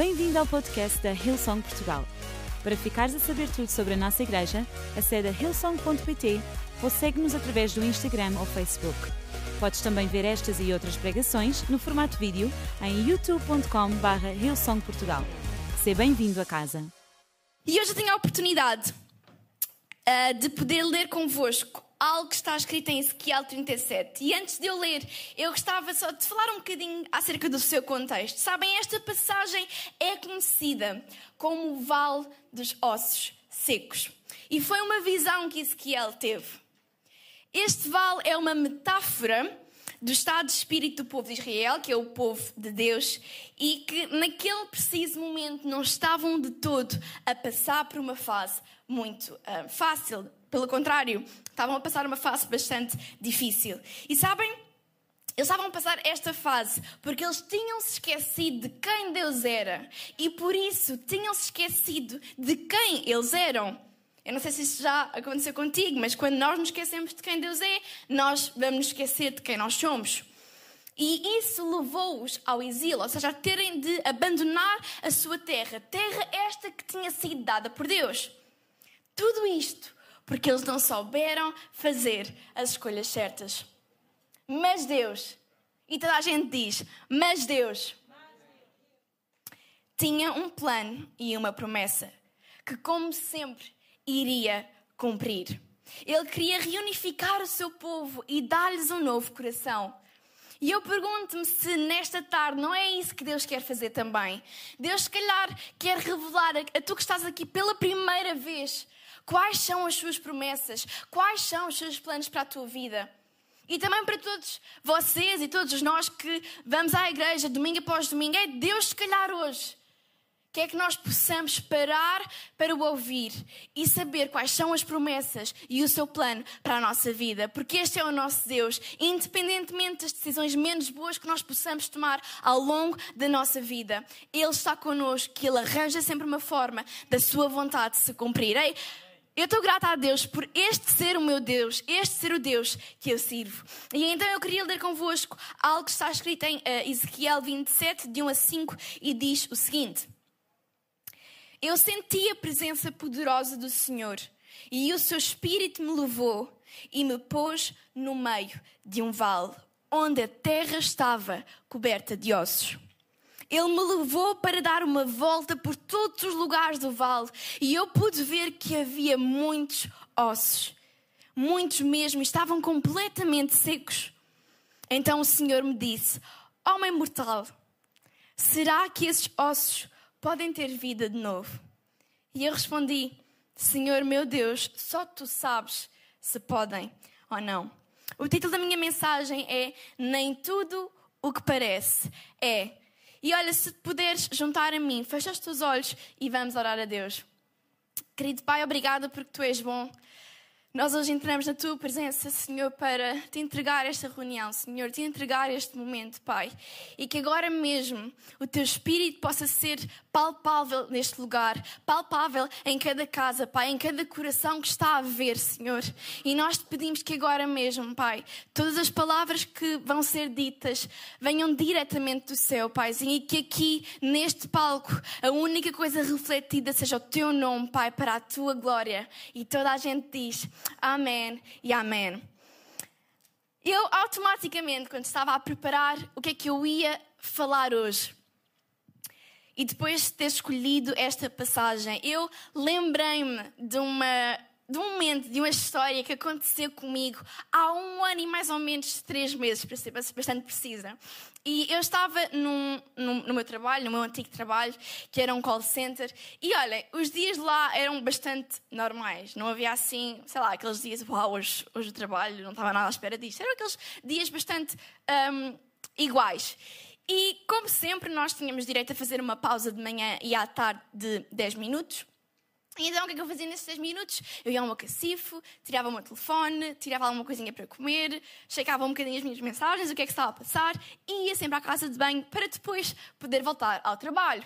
Bem-vindo ao podcast da Hillsong Portugal. Para ficares a saber tudo sobre a nossa igreja, acede a hillsong.pt ou segue-nos através do Instagram ou Facebook. Podes também ver estas e outras pregações no formato vídeo em youtube.com.br hillsongportugal. Seja bem-vindo a casa. E hoje eu tenho a oportunidade uh, de poder ler convosco algo que está escrito em Ezequiel 37. E antes de eu ler, eu gostava só de falar um bocadinho acerca do seu contexto. Sabem, esta passagem é conhecida como o Vale dos Ossos Secos. E foi uma visão que Ezequiel teve. Este vale é uma metáfora do estado de espírito do povo de Israel, que é o povo de Deus, e que naquele preciso momento não estavam de todo a passar por uma fase muito uh, fácil. Pelo contrário, estavam a passar uma fase bastante difícil. E sabem, eles estavam a passar esta fase porque eles tinham-se esquecido de quem Deus era e por isso tinham-se esquecido de quem eles eram. Eu não sei se isso já aconteceu contigo, mas quando nós nos esquecemos de quem Deus é, nós vamos nos esquecer de quem nós somos. E isso levou-os ao exílio, ou seja, a terem de abandonar a sua terra, terra esta que tinha sido dada por Deus. Tudo isto porque eles não souberam fazer as escolhas certas. Mas Deus, e toda a gente diz, mas Deus, tinha um plano e uma promessa que, como sempre, iria cumprir. Ele queria reunificar o seu povo e dar-lhes um novo coração. E eu pergunto-me se nesta tarde não é isso que Deus quer fazer também. Deus, se calhar, quer revelar a tu que estás aqui pela primeira vez quais são as suas promessas, quais são os seus planos para a tua vida. E também para todos vocês e todos nós que vamos à igreja domingo após domingo, é Deus, se calhar hoje, que é que nós possamos parar para o ouvir e saber quais são as promessas e o seu plano para a nossa vida, porque este é o nosso Deus, independentemente das decisões menos boas que nós possamos tomar ao longo da nossa vida, Ele está connosco, que Ele arranja sempre uma forma da sua vontade se cumprir. Ei, eu estou grata a Deus por este ser o meu Deus, este ser o Deus que eu sirvo. E então eu queria ler convosco algo que está escrito em uh, Ezequiel 27, de 1 a 5, e diz o seguinte. Eu senti a presença poderosa do Senhor e o seu espírito me levou e me pôs no meio de um vale, onde a terra estava coberta de ossos. Ele me levou para dar uma volta por todos os lugares do vale e eu pude ver que havia muitos ossos, muitos mesmo, estavam completamente secos. Então o Senhor me disse: Homem mortal, será que esses ossos podem ter vida de novo? E eu respondi: Senhor meu Deus, só tu sabes se podem ou não. O título da minha mensagem é Nem tudo o que parece é. E olha, se puderes juntar a mim, fecha os teus olhos e vamos orar a Deus. Querido Pai, obrigada porque tu és bom. Nós hoje entramos na tua presença, Senhor, para te entregar esta reunião, Senhor, te entregar este momento, Pai. E que agora mesmo o teu espírito possa ser palpável neste lugar, palpável em cada casa, Pai, em cada coração que está a ver, Senhor. E nós te pedimos que agora mesmo, Pai, todas as palavras que vão ser ditas venham diretamente do céu, Pai, e que aqui, neste palco, a única coisa refletida seja o teu nome, Pai, para a tua glória. E toda a gente diz. Amém e amém. Eu automaticamente, quando estava a preparar o que é que eu ia falar hoje, e depois de ter escolhido esta passagem, eu lembrei-me de uma de um momento, de uma história que aconteceu comigo há um ano e mais ou menos três meses, para ser bastante precisa. E eu estava num, num, no meu trabalho, no meu antigo trabalho, que era um call center, e olhem, os dias lá eram bastante normais. Não havia assim, sei lá, aqueles dias, uau, hoje, hoje o trabalho, não estava nada à espera disto. Eram aqueles dias bastante um, iguais. E, como sempre, nós tínhamos direito a fazer uma pausa de manhã e à tarde de 10 minutos. Então, o que é que eu fazia nesses 10 minutos? Eu ia ao meu cacifo, tirava o meu telefone, tirava alguma coisinha para comer, checava um bocadinho as minhas mensagens, o que é que estava a passar, e ia sempre à casa de banho para depois poder voltar ao trabalho.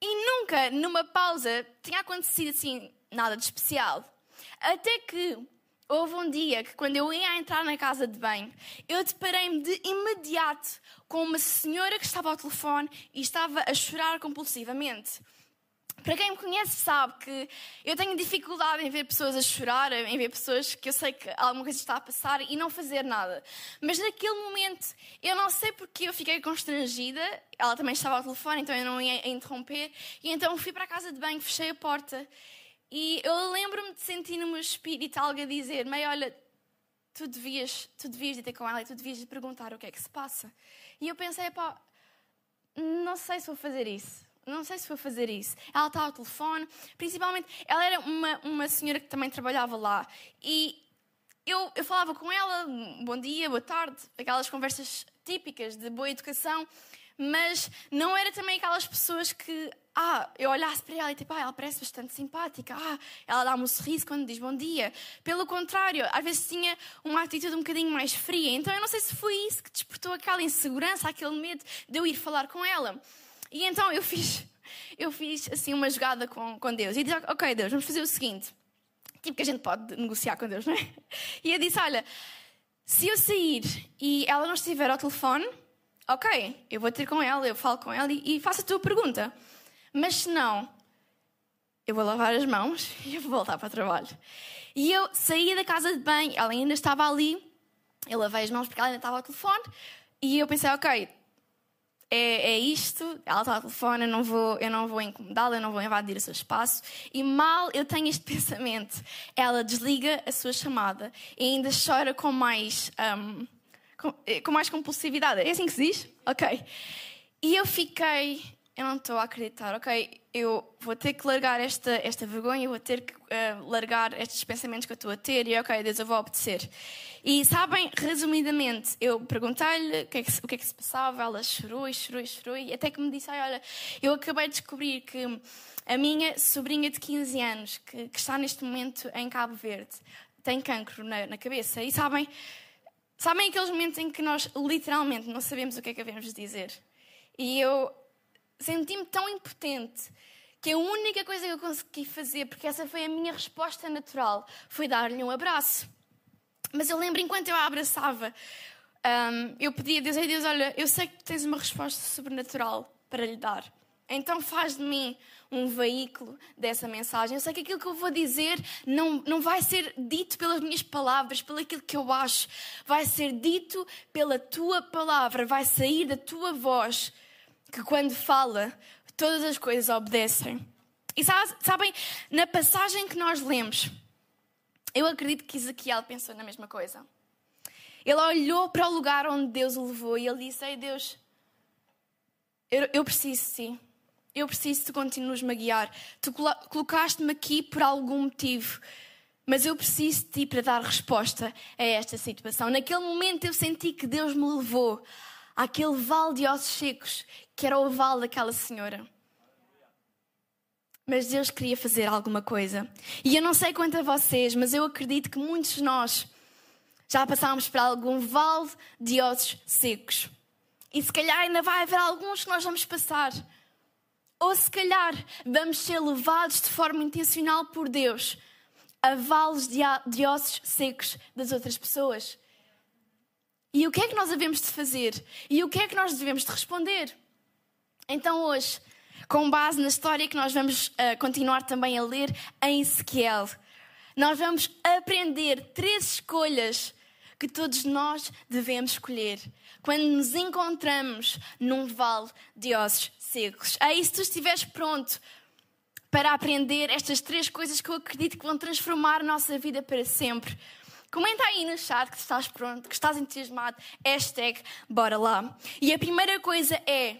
E nunca, numa pausa, tinha acontecido assim nada de especial. Até que houve um dia que, quando eu ia entrar na casa de banho, eu deparei-me de imediato com uma senhora que estava ao telefone e estava a chorar compulsivamente. Para quem me conhece sabe que eu tenho dificuldade em ver pessoas a chorar, em ver pessoas que eu sei que alguma coisa está a passar e não fazer nada. Mas naquele momento, eu não sei porque eu fiquei constrangida, ela também estava ao telefone, então eu não ia interromper, e então fui para a casa de banho, fechei a porta e eu lembro-me de sentir no meu espírito algo a dizer: Mãe, olha, tu devias, tu devias ir ter com ela e tu devias lhe perguntar o que é que se passa. E eu pensei: pá, não sei se vou fazer isso. Não sei se vou fazer isso. Ela estava ao telefone, principalmente, ela era uma, uma senhora que também trabalhava lá. E eu, eu falava com ela, bom dia, boa tarde, aquelas conversas típicas de boa educação, mas não era também aquelas pessoas que ah, eu olhasse para ela e tipo, ah, ela parece bastante simpática, ah, ela dá-me um sorriso quando diz bom dia. Pelo contrário, às vezes tinha uma atitude um bocadinho mais fria. Então eu não sei se foi isso que despertou aquela insegurança, aquele medo de eu ir falar com ela. E então eu fiz, eu fiz assim uma jogada com, com Deus e disse, ok Deus, vamos fazer o seguinte. Tipo que a gente pode negociar com Deus, não é? E eu disse, olha, se eu sair e ela não estiver ao telefone, ok, eu vou ter com ela, eu falo com ela e, e faço a tua pergunta. Mas se não, eu vou lavar as mãos e eu vou voltar para o trabalho. E eu saí da casa de banho, ela ainda estava ali, eu lavei as mãos porque ela ainda estava ao telefone, e eu pensei, ok, é, é isto, ela está ao telefone, eu não vou, vou incomodá-la, eu não vou invadir o seu espaço. E mal eu tenho este pensamento, ela desliga a sua chamada e ainda chora com mais, um, com, eh, com mais compulsividade. É assim que se diz? Ok. E eu fiquei, eu não estou a acreditar, ok? Eu vou ter que largar esta, esta vergonha, eu vou ter que uh, largar estes pensamentos que eu estou a ter e, ok, Deus, eu vou obedecer. E sabem, resumidamente, eu perguntei-lhe o, que é que, o que é que se passava, ela chorou e chorou e chorou, e até que me disse: Olha, eu acabei de descobrir que a minha sobrinha de 15 anos, que, que está neste momento em Cabo Verde, tem cancro na, na cabeça. E sabem, sabem aqueles momentos em que nós literalmente não sabemos o que é que devemos dizer? E eu senti-me tão impotente que a única coisa que eu consegui fazer, porque essa foi a minha resposta natural, foi dar-lhe um abraço. Mas eu lembro, enquanto eu a abraçava, um, eu pedi a Deus, Ei Deus, olha, eu sei que tu tens uma resposta sobrenatural para lhe dar. Então faz de mim um veículo dessa mensagem. Eu sei que aquilo que eu vou dizer não, não vai ser dito pelas minhas palavras, pelo aquilo que eu acho. Vai ser dito pela tua palavra, vai sair da tua voz que quando fala, todas as coisas obedecem. E sabem, na passagem que nós lemos, eu acredito que Ezequiel pensou na mesma coisa. Ele olhou para o lugar onde Deus o levou e ele disse: Ei Deus, eu, eu preciso de ti. Eu preciso que tu continues-me a guiar. Tu colocaste-me aqui por algum motivo. Mas eu preciso de ti para dar resposta a esta situação. Naquele momento eu senti que Deus me levou àquele vale de ossos secos que era o vale daquela senhora. Mas Deus queria fazer alguma coisa. E eu não sei quanto a vocês, mas eu acredito que muitos de nós já passámos por algum vale de ossos secos. E se calhar ainda vai haver alguns que nós vamos passar. Ou se calhar vamos ser levados de forma intencional por Deus a vales de ossos secos das outras pessoas. E o que é que nós devemos de fazer? E o que é que nós devemos de responder? Então hoje, com base na história que nós vamos uh, continuar também a ler em Ezequiel, nós vamos aprender três escolhas que todos nós devemos escolher quando nos encontramos num vale de ossos secos. Aí, se tu estiveres pronto para aprender estas três coisas que eu acredito que vão transformar a nossa vida para sempre, comenta aí no chat que estás pronto, que estás entusiasmado, hashtag bora lá. E a primeira coisa é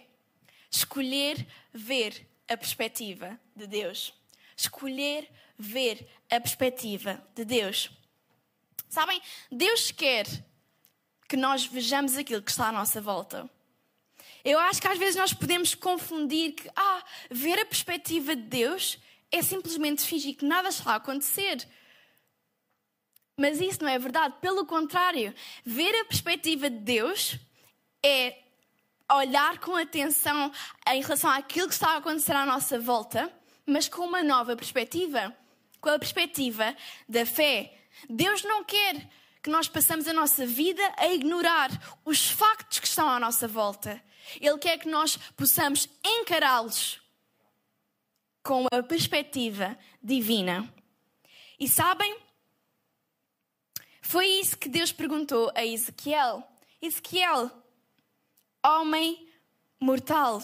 escolher ver a perspectiva de Deus. Escolher ver a perspectiva de Deus. Sabem, Deus quer que nós vejamos aquilo que está à nossa volta. Eu acho que às vezes nós podemos confundir que, ah, ver a perspectiva de Deus é simplesmente fingir que nada está a acontecer. Mas isso não é verdade. Pelo contrário, ver a perspectiva de Deus é olhar com atenção em relação àquilo que está a acontecer à nossa volta, mas com uma nova perspectiva com a perspectiva da fé, Deus não quer que nós passemos a nossa vida a ignorar os factos que estão à nossa volta. Ele quer que nós possamos encará-los com a perspectiva divina. E sabem? Foi isso que Deus perguntou a Ezequiel. Ezequiel, homem mortal,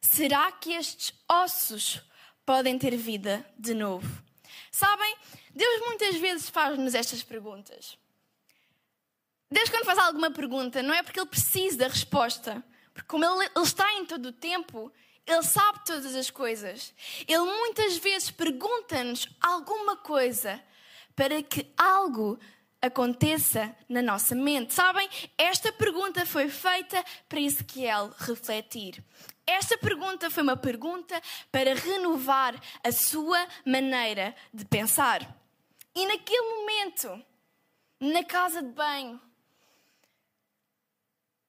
será que estes ossos podem ter vida de novo? Sabem, Deus muitas vezes faz-nos estas perguntas. Deus, quando faz alguma pergunta, não é porque Ele precisa da resposta, porque como Ele, ele está em todo o tempo, Ele sabe todas as coisas. Ele muitas vezes pergunta-nos alguma coisa para que algo aconteça na nossa mente. Sabem, esta pergunta foi feita para Ezequiel refletir. Esta pergunta foi uma pergunta para renovar a sua maneira de pensar. E naquele momento, na casa de banho,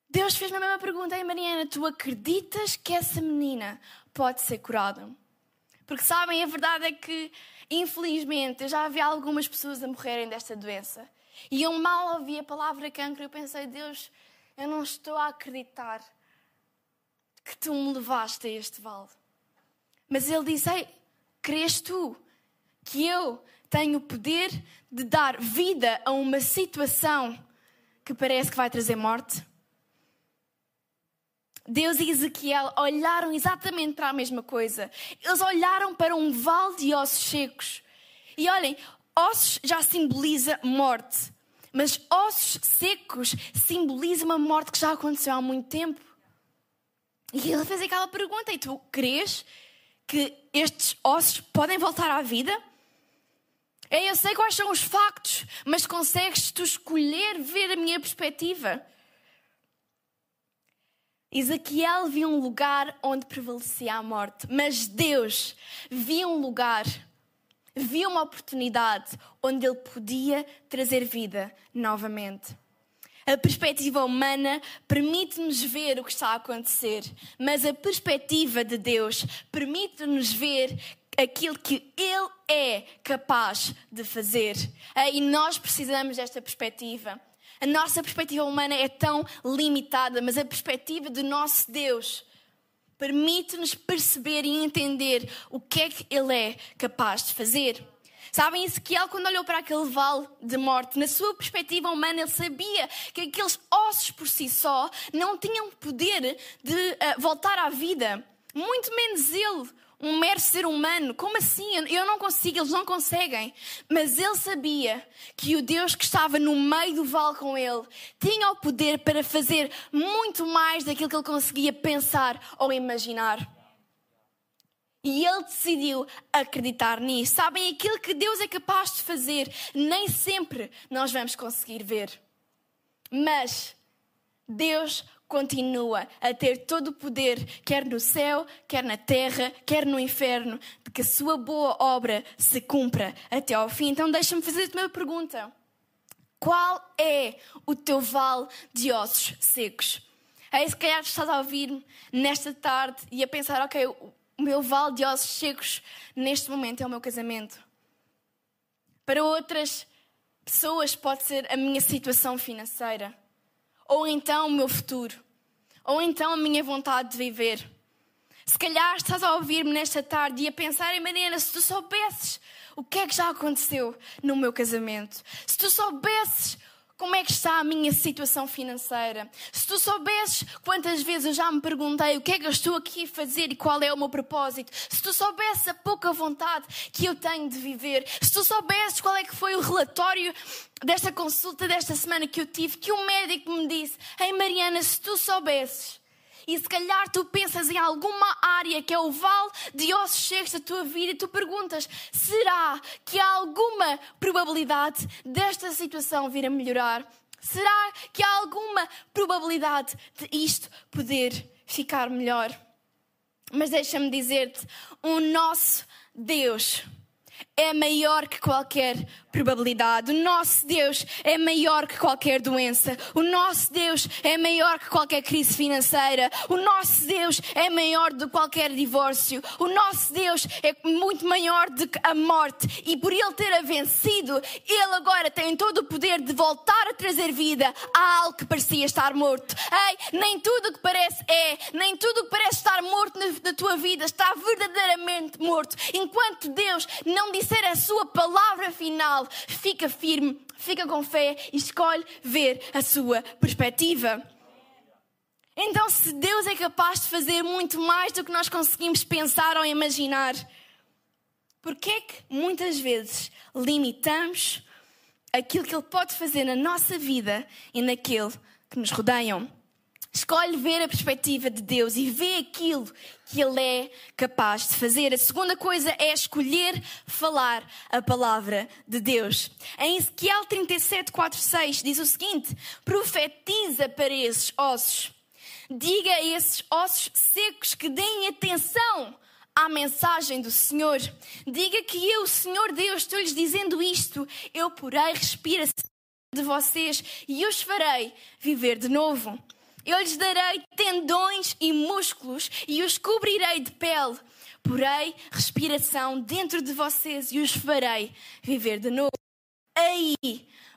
Deus fez-me a mesma pergunta: Ei Mariana, tu acreditas que essa menina pode ser curada? Porque sabem, a verdade é que, infelizmente, eu já vi algumas pessoas a morrerem desta doença. E eu mal ouvi a palavra cancro e eu pensei, Deus, eu não estou a acreditar que tu me levaste a este vale. Mas ele disse, Ei, crês tu que eu tenho o poder de dar vida a uma situação que parece que vai trazer morte? Deus e Ezequiel olharam exatamente para a mesma coisa. Eles olharam para um vale de ossos secos. E olhem, ossos já simboliza morte, mas ossos secos simboliza uma morte que já aconteceu há muito tempo. E ele fez aquela pergunta: e tu crês que estes ossos podem voltar à vida? Eu sei quais são os factos, mas consegues tu escolher ver a minha perspectiva? Ezequiel viu um lugar onde prevalecia a morte, mas Deus viu um lugar viu uma oportunidade onde ele podia trazer vida novamente. A perspectiva humana permite-nos ver o que está a acontecer, mas a perspectiva de Deus permite-nos ver aquilo que Ele é capaz de fazer. E nós precisamos desta perspectiva. A nossa perspectiva humana é tão limitada, mas a perspectiva do nosso Deus permite-nos perceber e entender o que é que Ele é capaz de fazer. Sabem, Ezequiel, quando olhou para aquele vale de morte, na sua perspectiva humana, ele sabia que aqueles ossos por si só não tinham poder de uh, voltar à vida. Muito menos ele, um mero ser humano. Como assim? Eu não consigo, eles não conseguem. Mas ele sabia que o Deus que estava no meio do vale com ele tinha o poder para fazer muito mais daquilo que ele conseguia pensar ou imaginar. E ele decidiu acreditar nisso. Sabem, aquilo que Deus é capaz de fazer, nem sempre nós vamos conseguir ver. Mas Deus continua a ter todo o poder, quer no céu, quer na terra, quer no inferno, de que a sua boa obra se cumpra até ao fim. Então deixa-me fazer-te uma pergunta. Qual é o teu vale de ossos secos? Aí se calhar estás a ouvir-me nesta tarde e a pensar, ok, o meu vale de ossos secos neste momento é o meu casamento. Para outras pessoas pode ser a minha situação financeira ou então o meu futuro, ou então a minha vontade de viver. Se calhar estás a ouvir-me nesta tarde e a pensar em Mariana, se tu soubesses o que é que já aconteceu no meu casamento, se tu soubesses como é que está a minha situação financeira? Se tu soubesses quantas vezes eu já me perguntei o que é que eu estou aqui a fazer e qual é o meu propósito, se tu soubesses a pouca vontade que eu tenho de viver, se tu soubesses qual é que foi o relatório desta consulta desta semana que eu tive, que o médico me disse: Ei Mariana, se tu soubesses e se calhar tu pensas em alguma área que é o vale de ossos secos da tua vida e tu perguntas: será que há alguma probabilidade desta situação vir a melhorar? Será que há alguma probabilidade de isto poder ficar melhor? Mas deixa-me dizer-te: o nosso Deus é maior que qualquer probabilidade. O nosso Deus é maior que qualquer doença. O nosso Deus é maior que qualquer crise financeira. O nosso Deus é maior do que qualquer divórcio. O nosso Deus é muito maior do que a morte. E por ele ter a vencido, ele agora tem todo o poder de voltar a trazer vida a algo que parecia estar morto. Ei, nem tudo o que parece é, nem tudo o que parece estar morto na tua vida está verdadeiramente morto. Enquanto Deus não disser a sua palavra final, fica firme, fica com fé e escolhe ver a sua perspectiva. Então, se Deus é capaz de fazer muito mais do que nós conseguimos pensar ou imaginar, por que é que muitas vezes limitamos aquilo que Ele pode fazer na nossa vida e naquele que nos rodeiam? Escolhe ver a perspectiva de Deus e vê aquilo que Ele é capaz de fazer. A segunda coisa é escolher falar a palavra de Deus. Em Ezequiel 37, 4, 6 diz o seguinte: profetiza para esses ossos. Diga a esses ossos secos que deem atenção à mensagem do Senhor. Diga que eu, Senhor Deus, estou-lhes dizendo isto. Eu porei respiração de vocês e os farei viver de novo. Eu lhes darei tendões e músculos e os cobrirei de pele. Porei respiração dentro de vocês e os farei viver de novo. Aí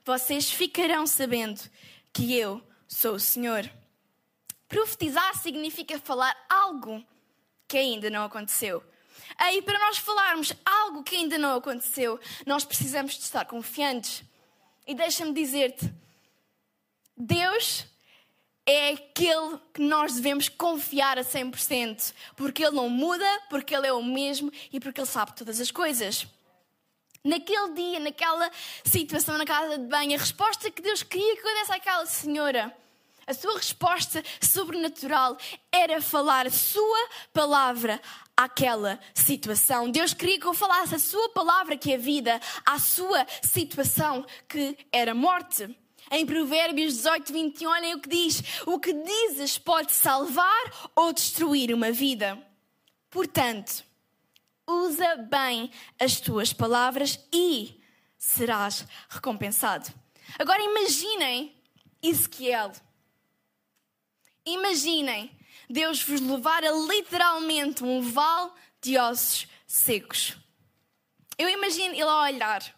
vocês ficarão sabendo que eu sou o Senhor. Profetizar significa falar algo que ainda não aconteceu. Aí, para nós falarmos algo que ainda não aconteceu, nós precisamos de estar confiantes. E deixa-me dizer-te: Deus é aquele que nós devemos confiar a 100%, porque Ele não muda, porque Ele é o mesmo e porque Ele sabe todas as coisas. Naquele dia, naquela situação na casa de banho, a resposta que Deus queria que eu desse àquela senhora, a sua resposta sobrenatural era falar a sua palavra àquela situação. Deus queria que eu falasse a sua palavra, que é vida, à sua situação, que era morte. Em Provérbios 18, 21, olhem o que diz: O que dizes pode salvar ou destruir uma vida. Portanto, usa bem as tuas palavras e serás recompensado. Agora imaginem Ezequiel. Imaginem Deus vos levar a literalmente um vale de ossos secos. Eu imagino ele a olhar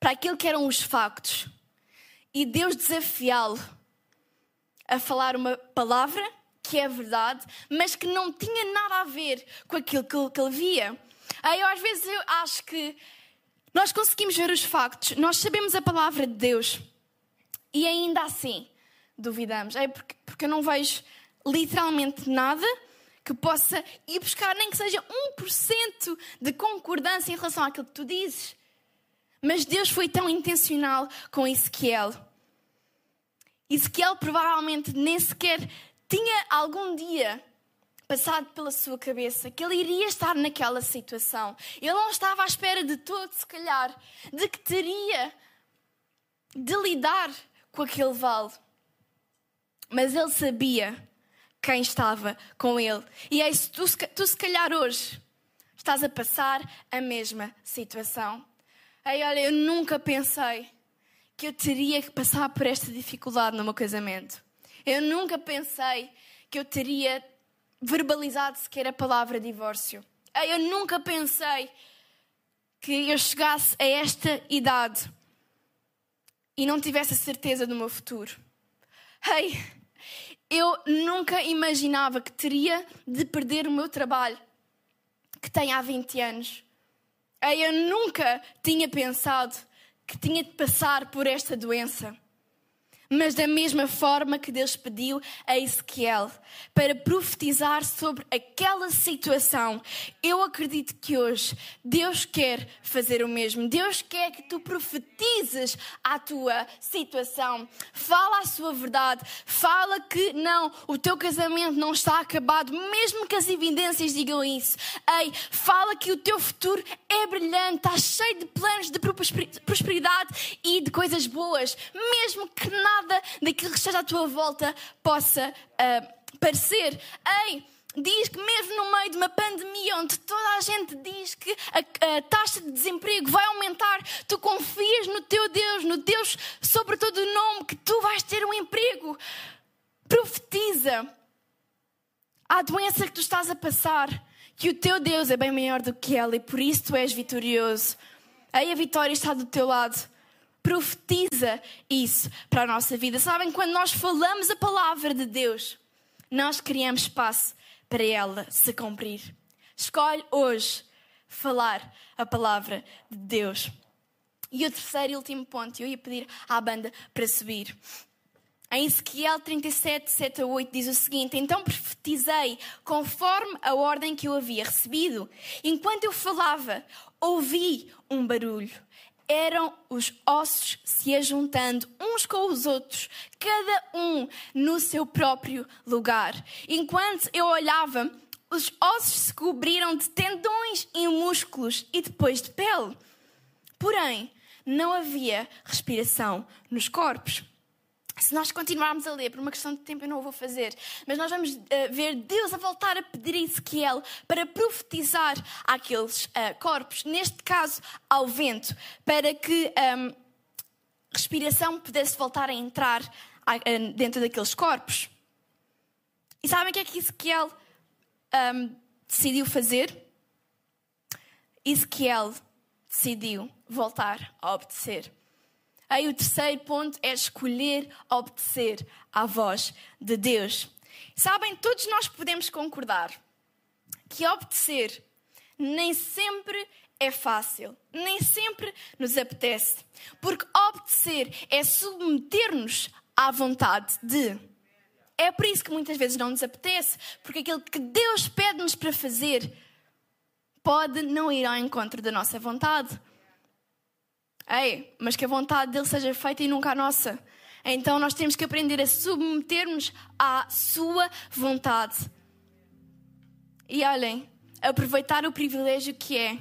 para aquilo que eram os factos e Deus desafiá-lo a falar uma palavra que é verdade, mas que não tinha nada a ver com aquilo que ele via. Aí, às vezes, eu acho que nós conseguimos ver os factos, nós sabemos a palavra de Deus e ainda assim duvidamos. É porque, porque eu não vejo literalmente nada que possa ir buscar, nem que seja 1% de concordância em relação àquilo que tu dizes. Mas Deus foi tão intencional com Ezequiel. Ezequiel provavelmente nem sequer tinha algum dia passado pela sua cabeça que ele iria estar naquela situação. Ele não estava à espera de todo, se calhar, de que teria de lidar com aquele vale. Mas ele sabia quem estava com ele. E é isso, tu, tu se calhar hoje estás a passar a mesma situação. Ei, olha, eu nunca pensei que eu teria que passar por esta dificuldade no meu casamento. Eu nunca pensei que eu teria verbalizado sequer a palavra divórcio. Ei, eu nunca pensei que eu chegasse a esta idade e não tivesse a certeza do meu futuro. Ei, eu nunca imaginava que teria de perder o meu trabalho que tenho há 20 anos. Eu nunca tinha pensado que tinha de passar por esta doença. Mas da mesma forma que Deus pediu a Ezequiel para profetizar sobre aquela situação, eu acredito que hoje Deus quer fazer o mesmo. Deus quer que tu profetizes a tua situação. Fala a sua verdade. Fala que não, o teu casamento não está acabado, mesmo que as evidências digam isso. Ei, fala que o teu futuro é brilhante, está cheio de planos de prosperidade e de coisas boas, mesmo que nada nada daquilo que esteja à tua volta possa uh, parecer. Ei, diz que mesmo no meio de uma pandemia onde toda a gente diz que a, a, taxa de desemprego vai aumentar, tu confias no teu Deus, no Deus sobre todo o nome, que tu vais ter um emprego. Profetiza à doença que tu estás a passar, que o teu Deus é bem maior do que ela e por isso tu és vitorioso. Aí a vitória está do teu lado. Profetiza isso para a nossa vida. Sabem, quando nós falamos a palavra de Deus, nós criamos espaço para ela se cumprir. Escolhe hoje falar a palavra de Deus. E o terceiro e último ponto, eu ia pedir à banda para subir. Em Ezequiel 37, 7 a 8 diz o seguinte: Então profetizei conforme a ordem que eu havia recebido. Enquanto eu falava, ouvi um barulho. Eram os ossos se ajuntando uns com os outros, cada um no seu próprio lugar. Enquanto eu olhava, os ossos se cobriram de tendões e músculos e depois de pele. Porém, não havia respiração nos corpos. Se nós continuarmos a ler, por uma questão de tempo eu não o vou fazer, mas nós vamos uh, ver Deus a voltar a pedir a Ezequiel para profetizar àqueles uh, corpos, neste caso ao vento, para que um, ehm, respiração pudesse voltar a entrar uh, dentro daqueles corpos. E sabem o que é que Ezequiel um, ehm, decidiu fazer? Ezequiel decidiu voltar a obedecer. Aí o terceiro ponto é escolher obedecer à voz de Deus. Sabem, todos nós podemos concordar que obedecer nem sempre é fácil, nem sempre nos apetece, porque obedecer é submeter-nos à vontade de. É por isso que muitas vezes não nos apetece, porque aquilo que Deus pede-nos para fazer pode não ir ao encontro da nossa vontade. Ei, mas que a vontade dele seja feita e nunca a nossa. Então nós temos que aprender a submetermos à sua vontade. E olhem, aproveitar o privilégio que é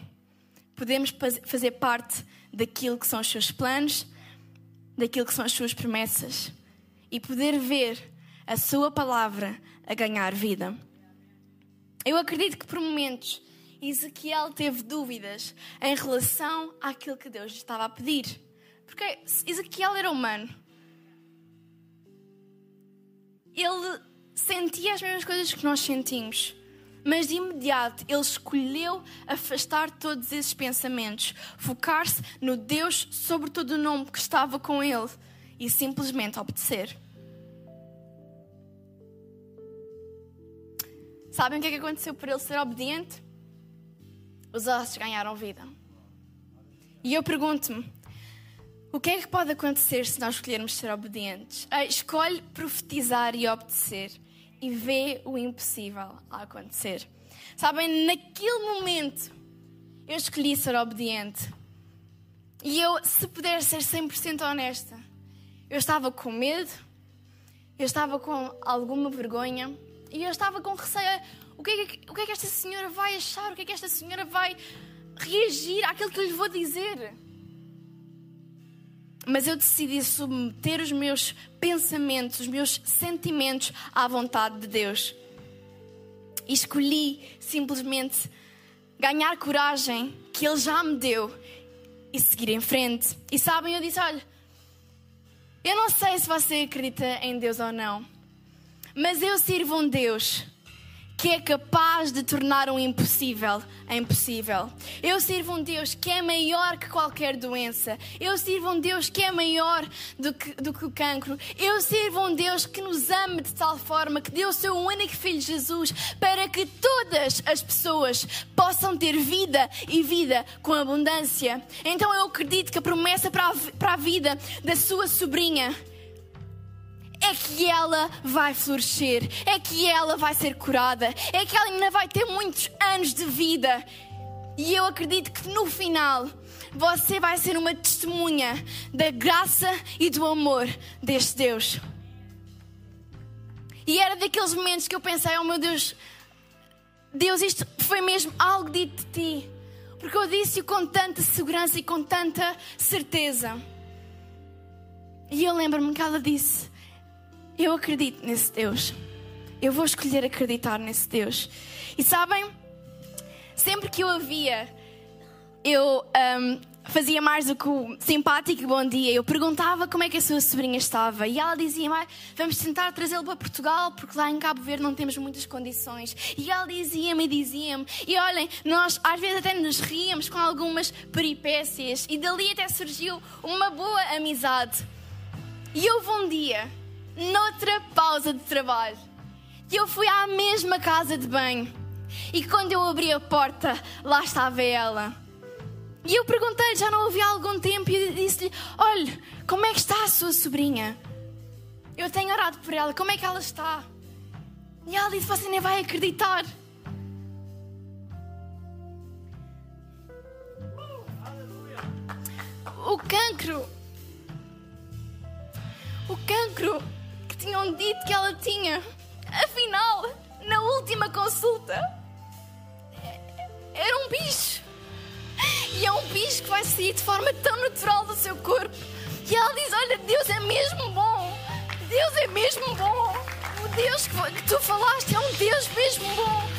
podemos fazer parte daquilo que são os seus planos, daquilo que são as suas promessas e poder ver a sua palavra a ganhar vida. Eu acredito que por momentos Ezequiel teve dúvidas em relação àquilo que Deus lhe estava a pedir. Porque Ezequiel era humano. Ele sentia as mesmas coisas que nós sentimos. Mas de imediato ele escolheu afastar todos esses pensamentos, focar-se no Deus sobre todo o nome que estava com ele e simplesmente obedecer. Sabem o que é que aconteceu por ele ser obediente? Os ossos ganharam vida. E eu pergunto-me: o que é que pode acontecer se nós escolhermos ser obedientes? Escolhe profetizar e obedecer e vê o impossível a acontecer. Sabem, naquele momento eu escolhi ser obediente. E eu, se puder ser 100% honesta, eu estava com medo, eu estava com alguma vergonha e eu estava com receio o que, é que, o que é que esta senhora vai achar? O que é que esta senhora vai reagir àquilo que eu lhe vou dizer? Mas eu decidi submeter os meus pensamentos, os meus sentimentos à vontade de Deus. E escolhi simplesmente ganhar coragem que Ele já me deu e seguir em frente. E sabem, eu disse: olha, eu não sei se você acredita em Deus ou não, mas eu sirvo um Deus que é capaz de tornar o impossível impossível. Eu sirvo um Deus que é maior que qualquer doença. Eu sirvo um Deus que é maior do que, do que o cancro. Eu sirvo um Deus que nos ama de tal forma que deu o seu único filho Jesus para que todas as pessoas possam ter vida e vida com abundância. Então eu acredito que a promessa para a, para a vida da sua sobrinha é que ela vai florescer, é que ela vai ser curada, é que ela ainda vai ter muitos anos de vida. E eu acredito que no final você vai ser uma testemunha da graça e do amor deste Deus. E era daqueles momentos que eu pensei: oh meu Deus, Deus, isto foi mesmo algo dito de ti. Porque eu disse-o com tanta segurança e com tanta certeza. E eu lembro-me que ela disse: eu acredito nesse Deus. eu vou escolher acreditar nesse Deus. E sabem, sempre que eu a via, eu um, fazia mais do que o simpático bom dia. Eu perguntava como é que a sua sobrinha estava e ela dizia: Vamos tentar trazê-lo para Portugal porque lá em Cabo Verde não temos muitas condições. E ela dizia-me e dizia-me. E olhem, nós às vezes até nos ríamos com algumas peripécias e dali até surgiu uma boa amizade. E houve um dia, noutra pausa de trabalho, que eu fui à mesma casa de banho. E quando eu abri a porta, lá estava ela e eu perguntei-lhe, já não ouvi há algum tempo, e disse-lhe: Olha, como é que está a sua sobrinha? Eu tenho orado por ela, como é que ela está? E ela disse: Você nem vai acreditar. O cancro. O cancro tinham dito que ela tinha. Afinal, na última consulta, era um bicho. E é um bicho que vai sair de forma tão natural do seu corpo. E ela diz: Olha, Deus é mesmo bom. Deus é mesmo bom. O Deus que tu falaste é um Deus mesmo bom.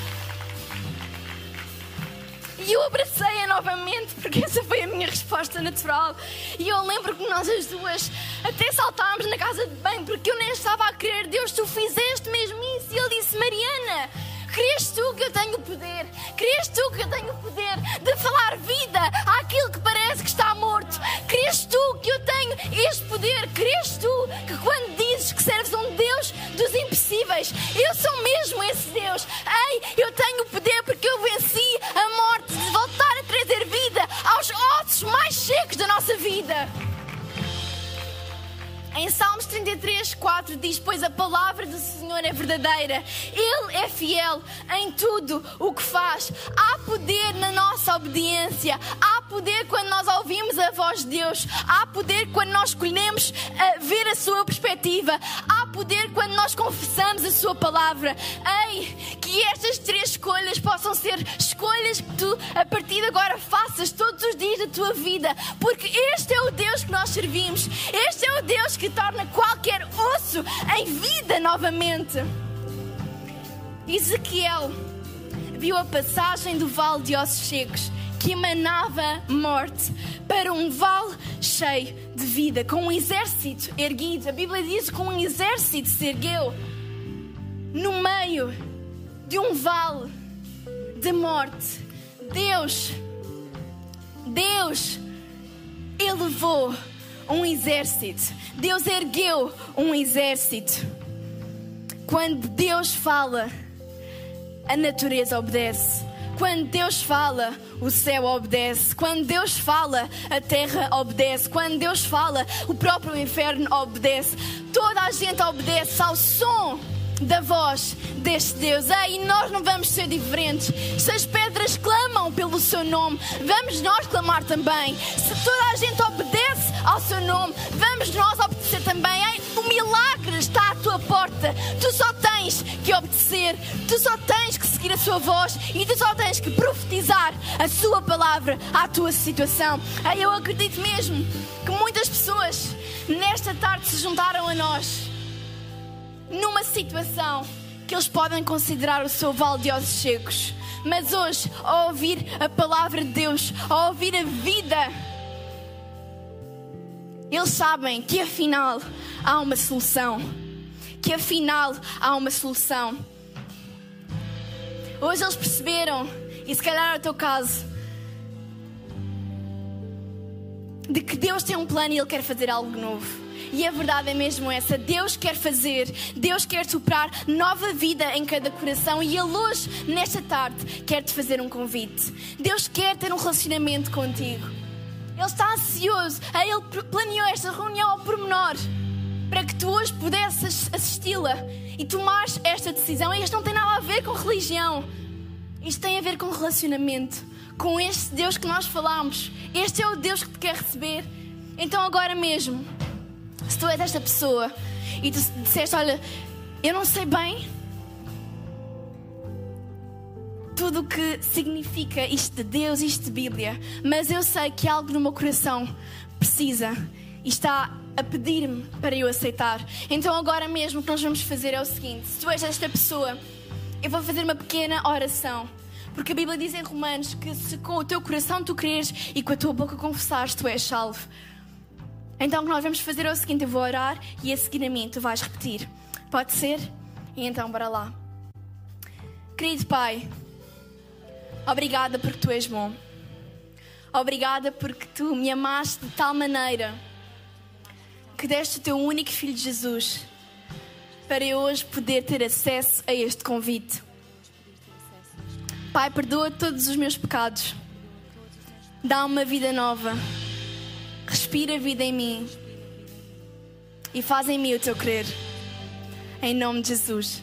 E eu abracei-a novamente, porque essa foi a minha resposta natural. E eu lembro que nós as duas até saltámos na casa de banho, porque eu nem estava a crer, Deus, tu fizeste mesmo isso. E ele disse: Mariana, Crês tu que eu tenho poder? Crês tu que eu tenho poder de falar vida àquilo que parece que está morto? Crês tu que eu tenho este poder? Crês tu que quando dizes que serves um Deus dos impossíveis, eu sou mesmo esse Deus? Ei, eu tenho poder porque eu venci a morte aos ossos mais secos da nossa vida. Em Salmos 33, 4 diz: Pois a palavra do Senhor é verdadeira, Ele é fiel em tudo o que faz. Há poder na nossa obediência, há poder quando nós ouvimos a voz de Deus, há poder quando nós escolhemos uh, ver a Sua perspectiva, há poder quando nós confessamos a Sua palavra. Ei, que estas três escolhas possam ser escolhas que tu, a partir de agora, faças todos os dias da tua vida, porque este é o Deus que nós servimos, este é o Deus que torna qualquer osso em vida novamente. Ezequiel viu a passagem do vale de ossos secos que emanava morte para um vale cheio de vida, com um exército erguido. A Bíblia diz que um exército se ergueu no meio de um vale de morte. Deus, Deus elevou um exército. Deus ergueu um exército. Quando Deus fala, a natureza obedece. Quando Deus fala, o céu obedece. Quando Deus fala, a terra obedece. Quando Deus fala, o próprio inferno obedece. Toda a gente obedece ao som da voz deste Deus. Ei, nós não vamos ser diferentes. Se as pedras clamam pelo seu nome, vamos nós clamar também. Se toda a gente obedece ao seu nome, vamos nós obedecer também. Ei, o milagre está à tua porta. Tu só tens que obedecer, tu só tens que seguir a sua voz e tu só tens que profetizar a sua palavra à tua situação. Ei, eu acredito mesmo que muitas pessoas nesta tarde se juntaram a nós numa situação que eles podem considerar o seu ossos secos. Mas hoje, ao ouvir a palavra de Deus, ao ouvir a vida, eles sabem que afinal há uma solução. Que afinal há uma solução. Hoje eles perceberam, e se calhar é o teu caso, de que Deus tem um plano e Ele quer fazer algo novo. E a verdade é mesmo essa: Deus quer fazer, Deus quer soprar nova vida em cada coração. E Ele hoje, nesta tarde, quer te fazer um convite. Deus quer ter um relacionamento contigo. Ele está ansioso. Ele planeou esta reunião ao pormenor para que tu hoje pudesses assisti-la e tomares esta decisão. E isto não tem nada a ver com religião, isto tem a ver com relacionamento. Com este Deus que nós falamos. Este é o Deus que te quer receber. Então, agora mesmo se tu és esta pessoa e tu disseste, olha, eu não sei bem tudo o que significa isto de Deus, isto de Bíblia, mas eu sei que algo no meu coração precisa e está a pedir-me para eu aceitar. Então agora mesmo o que nós vamos fazer é o seguinte: se tu és esta pessoa, eu vou fazer uma pequena oração. Porque a Bíblia diz em Romanos que se com o teu coração tu creres e com a tua boca confessares, tu és salvo. Então o que nós vamos fazer é o seguinte: eu vou orar e a seguir a mim tu vais repetir. Pode ser? E então, bora lá. Querido Pai, obrigada porque tu és bom. Obrigada porque tu me amaste de tal maneira que deste o teu único filho Jesus para eu hoje poder ter acesso a este convite. Pai, perdoa todos os meus pecados. Dá uma vida nova. Respira vida em mim. E faz em mim o teu querer. Em nome de Jesus.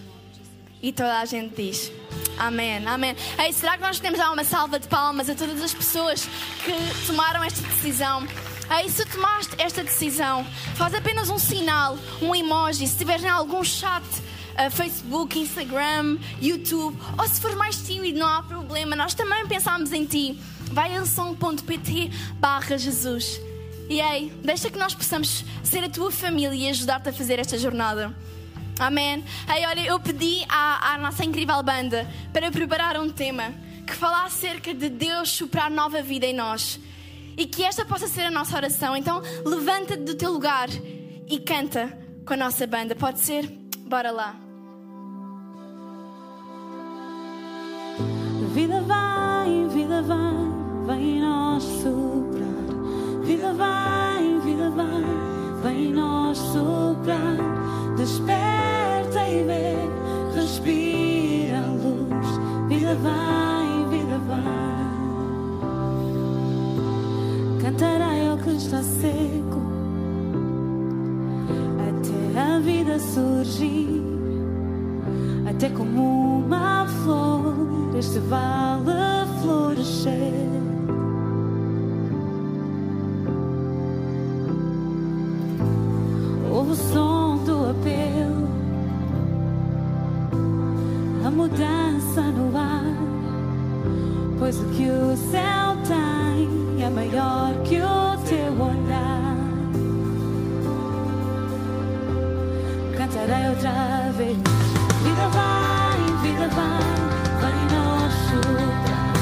E toda a gente diz. Amém, amém. Ei, será que nós podemos dar uma salva de palmas a todas as pessoas que tomaram esta decisão? Ei, se tomaste esta decisão, faz apenas um sinal, um emoji. Se estiveres em algum chat, uh, Facebook, Instagram, YouTube, ou se for mais tímido, não há problema. Nós também pensamos em ti. Vai a lição.pt barra Jesus. E ei, deixa que nós possamos ser a tua família e ajudar-te a fazer esta jornada. Amém. Aí, olha, eu pedi à, à, nossa incrível banda para preparar um tema que fala acerca de Deus soprar nova vida em nós e que esta possa ser a nossa oração. Então, levanta-te do teu lugar e canta com a nossa banda. Pode ser? Bora lá. Vida vai, vida vai, vai em nós soprar. Vida vai, vida vai, vai em nós soprar. Desperta e vê, respira Cantarei ao que está seco, até a vida surgir, até como uma flor este vale florescer. O som do apelo, a mudança no ar, pois o que o céu tem é maior que o teu olhar. Cantarei outra vez. Vida vai, vida vai, vai nós soprar.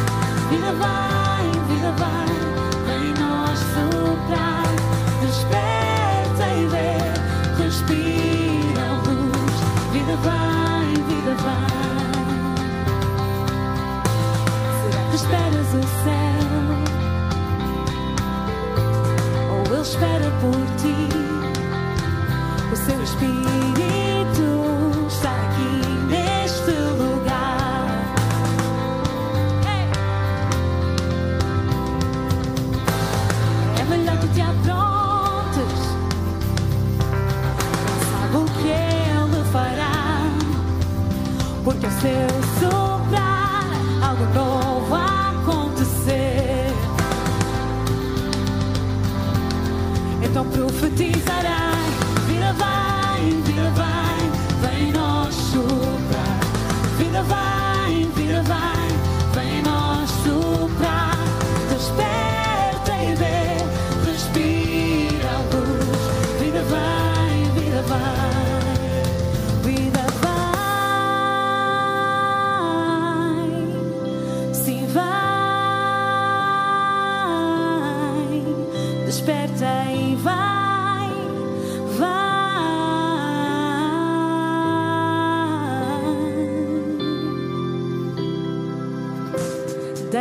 Vida vai, vida vai, vai nós soprar. Desperta e vê, respira a luz. Vida vai, vida vai. Será que esperas o céu? Espera por ti? O seu espírito está aqui neste lugar. É melhor que te aprontes. Sabe o que ele fará? Porque o seu soprar,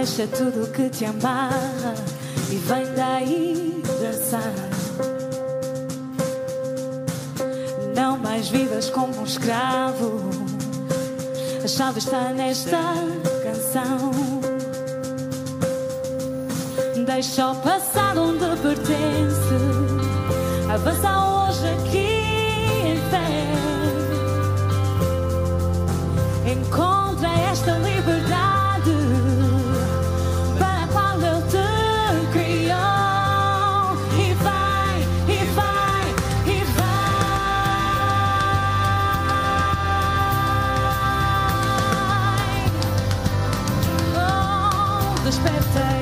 Deixa tudo que te amarra e vem daí dançar. Não mais vivas como um escravo. A chave está nesta canção. Deixa o passado onde pertence. Avança hoje aqui Oh,